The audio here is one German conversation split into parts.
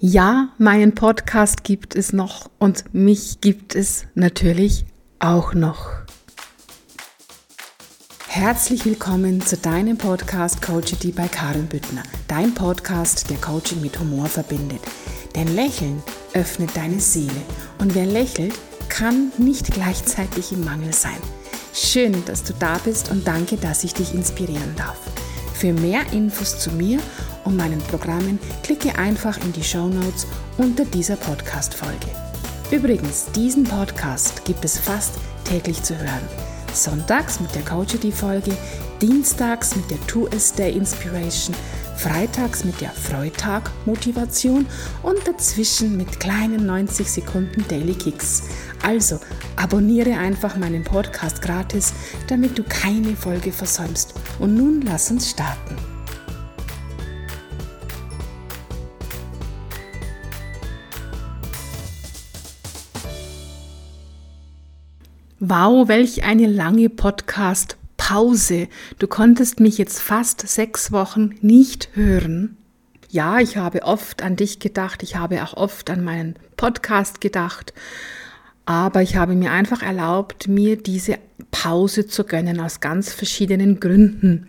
Ja, meinen Podcast gibt es noch und mich gibt es natürlich auch noch. Herzlich willkommen zu deinem Podcast Coachity bei Karin Büttner. Dein Podcast, der Coaching mit Humor verbindet. Denn Lächeln öffnet deine Seele und wer lächelt, kann nicht gleichzeitig im Mangel sein. Schön, dass du da bist und danke, dass ich dich inspirieren darf. Für mehr Infos zu mir und meinen Programmen klicke einfach in die Show Notes unter dieser Podcast-Folge. Übrigens, diesen Podcast gibt es fast täglich zu hören. Sonntags mit der Coachity-Folge, dienstags mit der Two S Day Inspiration, freitags mit der Freitag Motivation und dazwischen mit kleinen 90 Sekunden Daily Kicks. Also abonniere einfach meinen Podcast gratis, damit du keine Folge versäumst. Und nun lass uns starten. Wow, welch eine lange Podcast-Pause. Du konntest mich jetzt fast sechs Wochen nicht hören. Ja, ich habe oft an dich gedacht, ich habe auch oft an meinen Podcast gedacht aber ich habe mir einfach erlaubt, mir diese Pause zu gönnen aus ganz verschiedenen Gründen.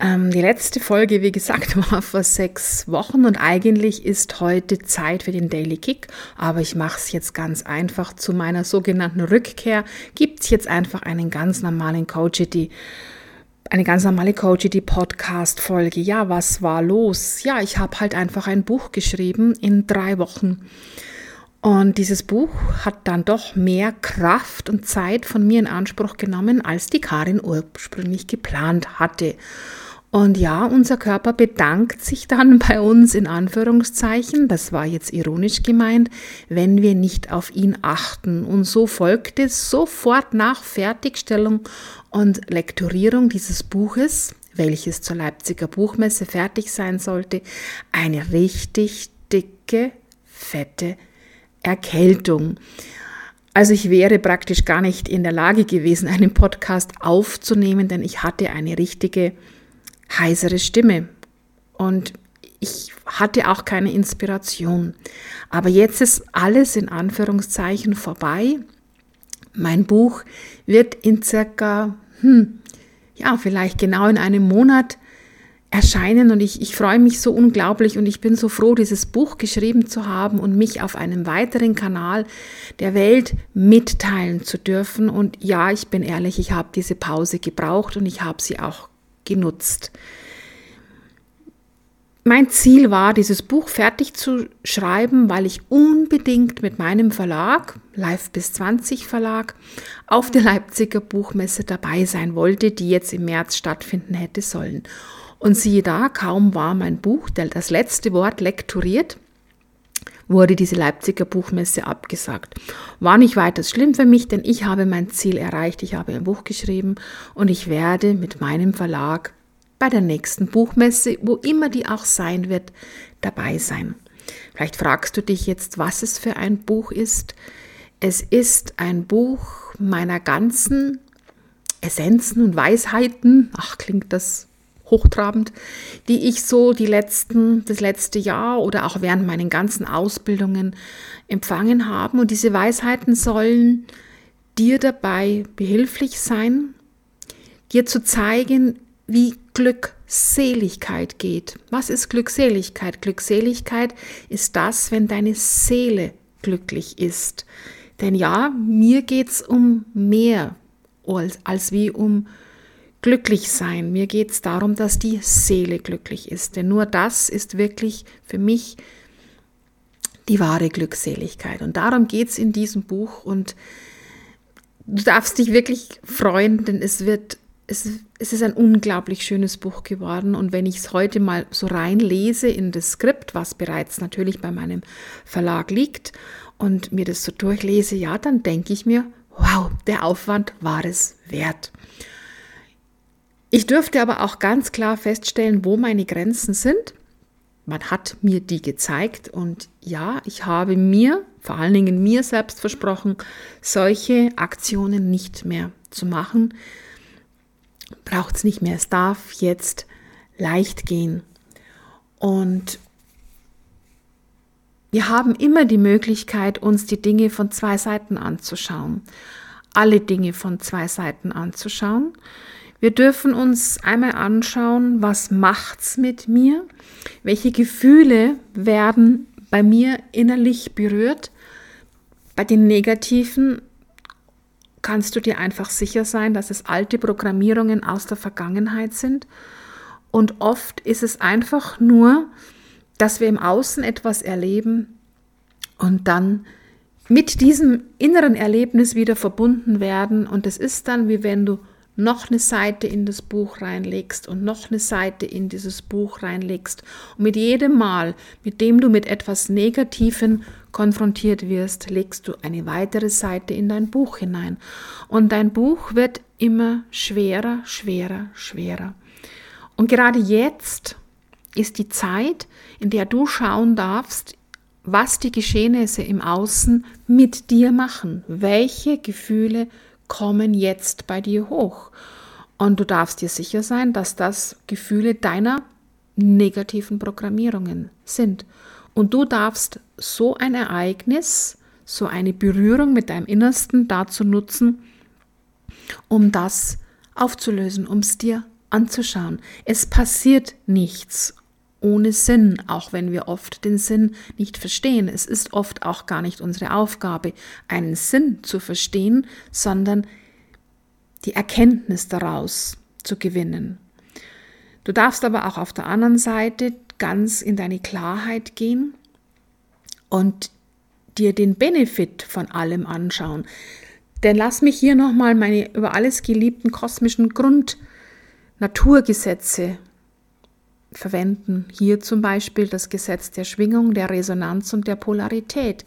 Ähm, die letzte Folge, wie gesagt, war vor sechs Wochen und eigentlich ist heute Zeit für den Daily Kick, aber ich mache es jetzt ganz einfach. Zu meiner sogenannten Rückkehr gibt es jetzt einfach einen ganz normalen Coachity eine ganz normale Coachity Podcast Folge. Ja, was war los? Ja, ich habe halt einfach ein Buch geschrieben in drei Wochen. Und dieses Buch hat dann doch mehr Kraft und Zeit von mir in Anspruch genommen, als die Karin ursprünglich geplant hatte. Und ja, unser Körper bedankt sich dann bei uns in Anführungszeichen, das war jetzt ironisch gemeint, wenn wir nicht auf ihn achten. Und so folgte sofort nach Fertigstellung und Lektorierung dieses Buches, welches zur Leipziger Buchmesse fertig sein sollte, eine richtig dicke, fette Erkältung. Also ich wäre praktisch gar nicht in der Lage gewesen, einen Podcast aufzunehmen, denn ich hatte eine richtige heisere Stimme und ich hatte auch keine Inspiration. Aber jetzt ist alles in Anführungszeichen vorbei. Mein Buch wird in circa, hm, ja, vielleicht genau in einem Monat erscheinen und ich, ich freue mich so unglaublich und ich bin so froh, dieses Buch geschrieben zu haben und mich auf einem weiteren Kanal der Welt mitteilen zu dürfen. Und ja, ich bin ehrlich, ich habe diese Pause gebraucht und ich habe sie auch genutzt. Mein Ziel war, dieses Buch fertig zu schreiben, weil ich unbedingt mit meinem Verlag, Live bis 20 Verlag, auf der Leipziger Buchmesse dabei sein wollte, die jetzt im März stattfinden hätte sollen. Und siehe da, kaum war mein Buch, das letzte Wort lektoriert, wurde diese Leipziger Buchmesse abgesagt. War nicht weiter schlimm für mich, denn ich habe mein Ziel erreicht. Ich habe ein Buch geschrieben und ich werde mit meinem Verlag bei der nächsten Buchmesse, wo immer die auch sein wird, dabei sein. Vielleicht fragst du dich jetzt, was es für ein Buch ist. Es ist ein Buch meiner ganzen Essenzen und Weisheiten. Ach, klingt das hochtrabend, die ich so die letzten, das letzte Jahr oder auch während meinen ganzen Ausbildungen empfangen habe. Und diese Weisheiten sollen dir dabei behilflich sein, dir zu zeigen, wie Glückseligkeit geht. Was ist Glückseligkeit? Glückseligkeit ist das, wenn deine Seele glücklich ist. Denn ja, mir geht es um mehr als, als wie um glücklich sein. Mir geht es darum, dass die Seele glücklich ist. Denn nur das ist wirklich für mich die wahre Glückseligkeit. Und darum geht es in diesem Buch. Und du darfst dich wirklich freuen, denn es wird, es, es ist ein unglaublich schönes Buch geworden. Und wenn ich es heute mal so reinlese in das Skript, was bereits natürlich bei meinem Verlag liegt, und mir das so durchlese, ja, dann denke ich mir, wow, der Aufwand war es wert. Ich dürfte aber auch ganz klar feststellen, wo meine Grenzen sind. Man hat mir die gezeigt und ja, ich habe mir, vor allen Dingen mir selbst versprochen, solche Aktionen nicht mehr zu machen. Braucht es nicht mehr. Es darf jetzt leicht gehen. Und wir haben immer die Möglichkeit, uns die Dinge von zwei Seiten anzuschauen. Alle Dinge von zwei Seiten anzuschauen. Wir dürfen uns einmal anschauen, was macht's mit mir? Welche Gefühle werden bei mir innerlich berührt? Bei den negativen kannst du dir einfach sicher sein, dass es alte Programmierungen aus der Vergangenheit sind. Und oft ist es einfach nur, dass wir im Außen etwas erleben und dann mit diesem inneren Erlebnis wieder verbunden werden. Und es ist dann, wie wenn du noch eine Seite in das Buch reinlegst und noch eine Seite in dieses Buch reinlegst. Und mit jedem Mal, mit dem du mit etwas Negativen konfrontiert wirst, legst du eine weitere Seite in dein Buch hinein. Und dein Buch wird immer schwerer, schwerer, schwerer. Und gerade jetzt ist die Zeit, in der du schauen darfst, was die Geschehnisse im Außen mit dir machen. Welche Gefühle kommen jetzt bei dir hoch. Und du darfst dir sicher sein, dass das Gefühle deiner negativen Programmierungen sind. Und du darfst so ein Ereignis, so eine Berührung mit deinem Innersten dazu nutzen, um das aufzulösen, um es dir anzuschauen. Es passiert nichts ohne Sinn, auch wenn wir oft den Sinn nicht verstehen. Es ist oft auch gar nicht unsere Aufgabe, einen Sinn zu verstehen, sondern die Erkenntnis daraus zu gewinnen. Du darfst aber auch auf der anderen Seite ganz in deine Klarheit gehen und dir den Benefit von allem anschauen. Denn lass mich hier nochmal meine über alles geliebten kosmischen Grund-Naturgesetze verwenden. Hier zum Beispiel das Gesetz der Schwingung, der Resonanz und der Polarität.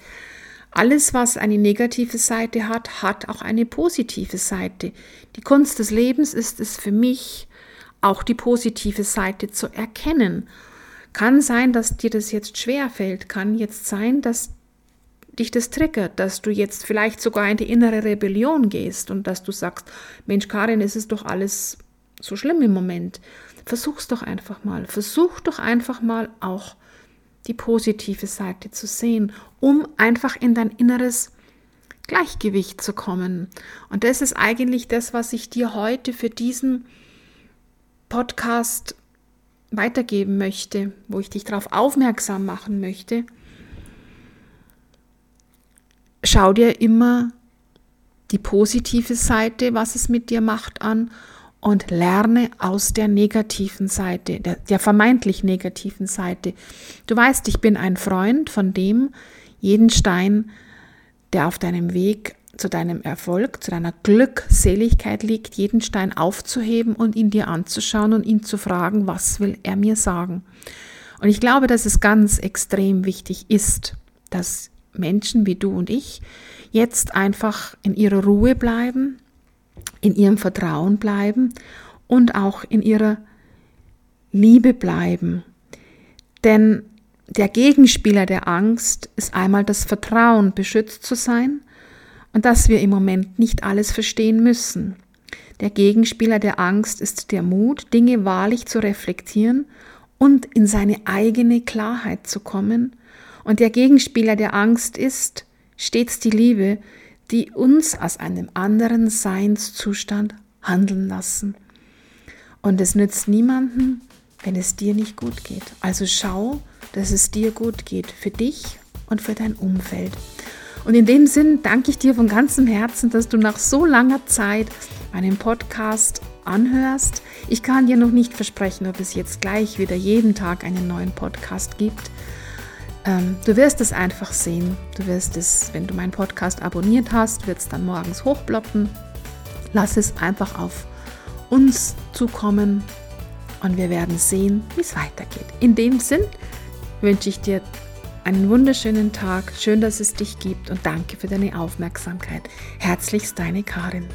Alles, was eine negative Seite hat, hat auch eine positive Seite. Die Kunst des Lebens ist es für mich, auch die positive Seite zu erkennen. Kann sein, dass dir das jetzt schwer fällt, kann jetzt sein, dass dich das triggert, dass du jetzt vielleicht sogar in die innere Rebellion gehst und dass du sagst, Mensch, Karin, es ist doch alles so schlimm im Moment. Versuch's doch einfach mal. Versuch doch einfach mal auch die positive Seite zu sehen, um einfach in dein inneres Gleichgewicht zu kommen. Und das ist eigentlich das, was ich dir heute für diesen Podcast weitergeben möchte, wo ich dich darauf aufmerksam machen möchte. Schau dir immer die positive Seite, was es mit dir macht, an und lerne aus der negativen Seite, der, der, vermeintlich negativen Seite. Du weißt, ich bin ein Freund von dem, jeden Stein, der auf deinem Weg zu deinem Erfolg, zu deiner Glückseligkeit liegt, jeden Stein aufzuheben und ihn dir anzuschauen und ihn zu fragen, was will er mir sagen. Und ich glaube, dass es ganz extrem wichtig ist, dass Menschen wie du und ich jetzt einfach in ihrer Ruhe bleiben, in ihrem Vertrauen bleiben und auch in ihrer Liebe bleiben. Denn der Gegenspieler der Angst ist einmal das Vertrauen, beschützt zu sein und dass wir im Moment nicht alles verstehen müssen. Der Gegenspieler der Angst ist der Mut, Dinge wahrlich zu reflektieren und in seine eigene Klarheit zu kommen. Und der Gegenspieler der Angst ist stets die Liebe, die uns aus einem anderen Seinszustand handeln lassen. Und es nützt niemanden, wenn es dir nicht gut geht. Also schau, dass es dir gut geht, für dich und für dein Umfeld. Und in dem Sinn danke ich dir von ganzem Herzen, dass du nach so langer Zeit meinen Podcast anhörst. Ich kann dir noch nicht versprechen, ob es jetzt gleich wieder jeden Tag einen neuen Podcast gibt. Ähm, du wirst es einfach sehen. Du wirst es, wenn du meinen Podcast abonniert hast, wird es dann morgens hochploppen. Lass es einfach auf uns zukommen und wir werden sehen, wie es weitergeht. In dem Sinn wünsche ich dir einen wunderschönen Tag. Schön, dass es dich gibt und danke für deine Aufmerksamkeit. Herzlichst deine Karin.